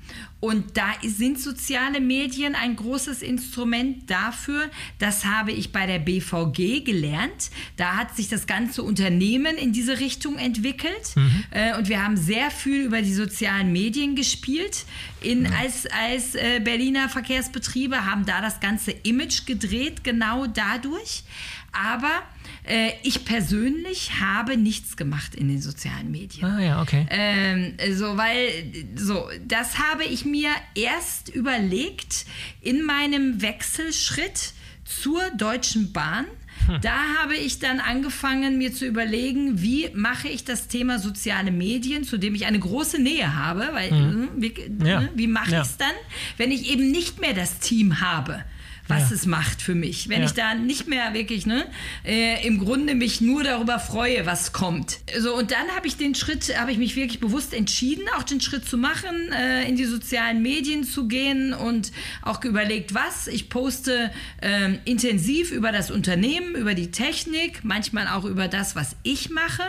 Und da sind soziale Medien ein großes Instrument dafür. Das habe ich bei der BVG gelernt. Da hat sich das ganze Unternehmen in diese Richtung entwickelt. Mhm. Äh, und wir haben sehr viel über die sozialen Medien gespielt. In, ja. Als, als äh, Berliner Verkehrsbetriebe haben da das ganze Image gedreht, genau dadurch. Aber äh, ich persönlich habe nichts gemacht in den sozialen Medien. Ah ja, okay. Ähm, so, weil, so, das habe ich mir erst überlegt in meinem Wechselschritt zur Deutschen Bahn. Hm. Da habe ich dann angefangen, mir zu überlegen, wie mache ich das Thema soziale Medien, zu dem ich eine große Nähe habe, weil hm. wie, ja. Ne, wie mache ja. ich es dann, wenn ich eben nicht mehr das Team habe? Was ja. es macht für mich. Wenn ja. ich da nicht mehr wirklich, ne, äh, im Grunde mich nur darüber freue, was kommt. So, und dann habe ich den Schritt, habe ich mich wirklich bewusst entschieden, auch den Schritt zu machen, äh, in die sozialen Medien zu gehen und auch überlegt, was. Ich poste äh, intensiv über das Unternehmen, über die Technik, manchmal auch über das, was ich mache.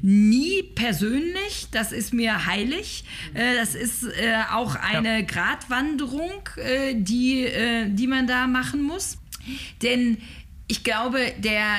Nie persönlich, das ist mir heilig. Äh, das ist äh, auch eine ja. Gratwanderung, äh, die, die man da machen muss. Denn ich glaube, der,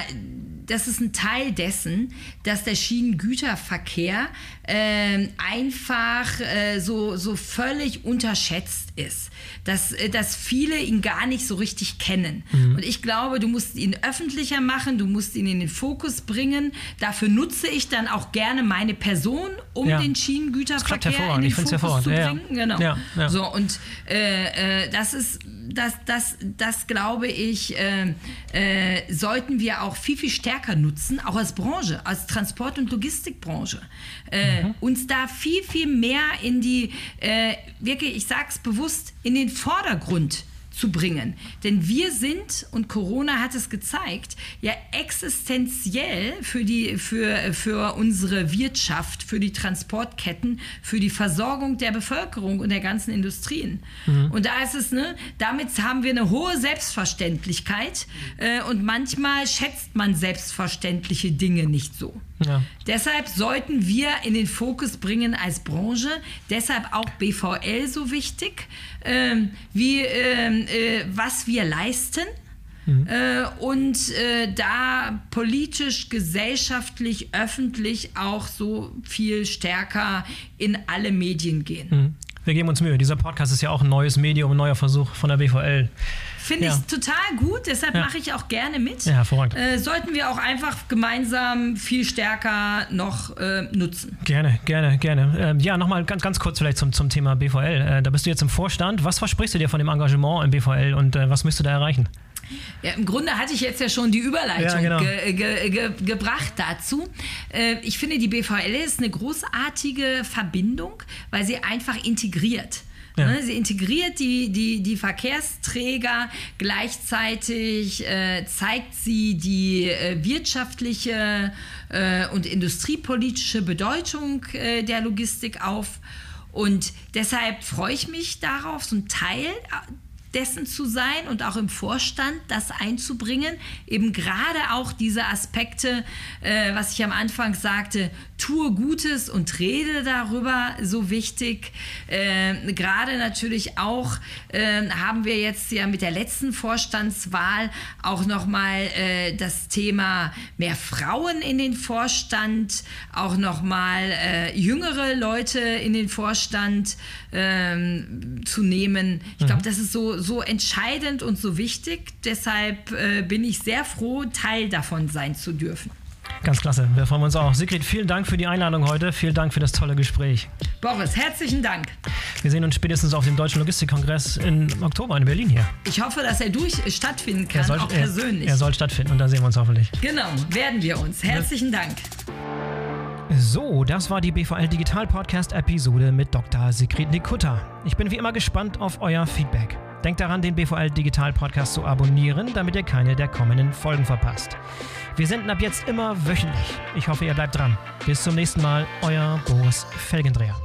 das ist ein Teil dessen, dass der Schienengüterverkehr äh, einfach äh, so, so völlig unterschätzt ist. Dass, äh, dass viele ihn gar nicht so richtig kennen. Mhm. Und ich glaube, du musst ihn öffentlicher machen, du musst ihn in den Fokus bringen. Dafür nutze ich dann auch gerne meine Person, um ja. den Schienengüterverkehr in den Fokus zu bringen. Ja, Genau. Ja, so, und äh, äh, das ist das, das, das glaube ich, äh, äh, sollten wir auch viel, viel stärker nutzen, auch als Branche, als Transport- und Logistikbranche. Äh. Uns da viel, viel mehr in die, äh, wirklich, ich sage es bewusst, in den Vordergrund zu bringen. Denn wir sind, und Corona hat es gezeigt, ja existenziell für, die, für, für unsere Wirtschaft, für die Transportketten, für die Versorgung der Bevölkerung und der ganzen Industrien. Mhm. Und da ist es, ne, damit haben wir eine hohe Selbstverständlichkeit äh, und manchmal schätzt man selbstverständliche Dinge nicht so. Ja. Deshalb sollten wir in den Fokus bringen als Branche, deshalb auch BVL so wichtig, ähm, wie, ähm, äh, was wir leisten. Mhm. Äh, und äh, da politisch, gesellschaftlich, öffentlich auch so viel stärker in alle Medien gehen. Mhm. Wir geben uns Mühe. Dieser Podcast ist ja auch ein neues Medium, ein neuer Versuch von der BVL. Finde ja. ich total gut, deshalb ja. mache ich auch gerne mit. Ja, hervorragend. Äh, sollten wir auch einfach gemeinsam viel stärker noch äh, nutzen. Gerne, gerne, gerne. Ähm, ja, nochmal ganz, ganz kurz vielleicht zum, zum Thema BVL. Äh, da bist du jetzt im Vorstand. Was versprichst du dir von dem Engagement im BVL und äh, was müsst du da erreichen? Ja, Im Grunde hatte ich jetzt ja schon die Überleitung ja, genau. ge, ge, ge, gebracht dazu. Äh, ich finde, die BVL ist eine großartige Verbindung, weil sie einfach integriert. Ja. Ne, sie integriert die, die, die Verkehrsträger, gleichzeitig äh, zeigt sie die äh, wirtschaftliche äh, und industriepolitische Bedeutung äh, der Logistik auf. Und deshalb freue ich mich darauf, so ein Teil dessen zu sein und auch im Vorstand das einzubringen. Eben gerade auch diese Aspekte, äh, was ich am Anfang sagte, tue Gutes und rede darüber, so wichtig. Äh, gerade natürlich auch äh, haben wir jetzt ja mit der letzten Vorstandswahl auch nochmal äh, das Thema mehr Frauen in den Vorstand, auch nochmal äh, jüngere Leute in den Vorstand ähm, zu nehmen. Ich glaube, mhm. das ist so, so entscheidend und so wichtig. Deshalb äh, bin ich sehr froh, Teil davon sein zu dürfen. Ganz klasse, wir freuen uns auch. Sigrid, vielen Dank für die Einladung heute. Vielen Dank für das tolle Gespräch. Boris, herzlichen Dank. Wir sehen uns spätestens auf dem Deutschen Logistikkongress im Oktober in Berlin hier. Ich hoffe, dass er durch stattfinden kann, soll, auch persönlich. Er, er soll stattfinden und da sehen wir uns hoffentlich. Genau, werden wir uns. Herzlichen Dank. So, das war die BVL Digital Podcast Episode mit Dr. Sigrid Nikutta. Ich bin wie immer gespannt auf euer Feedback. Denkt daran, den BVL Digital Podcast zu abonnieren, damit ihr keine der kommenden Folgen verpasst. Wir senden ab jetzt immer wöchentlich. Ich hoffe, ihr bleibt dran. Bis zum nächsten Mal, euer Boris Felgendreher.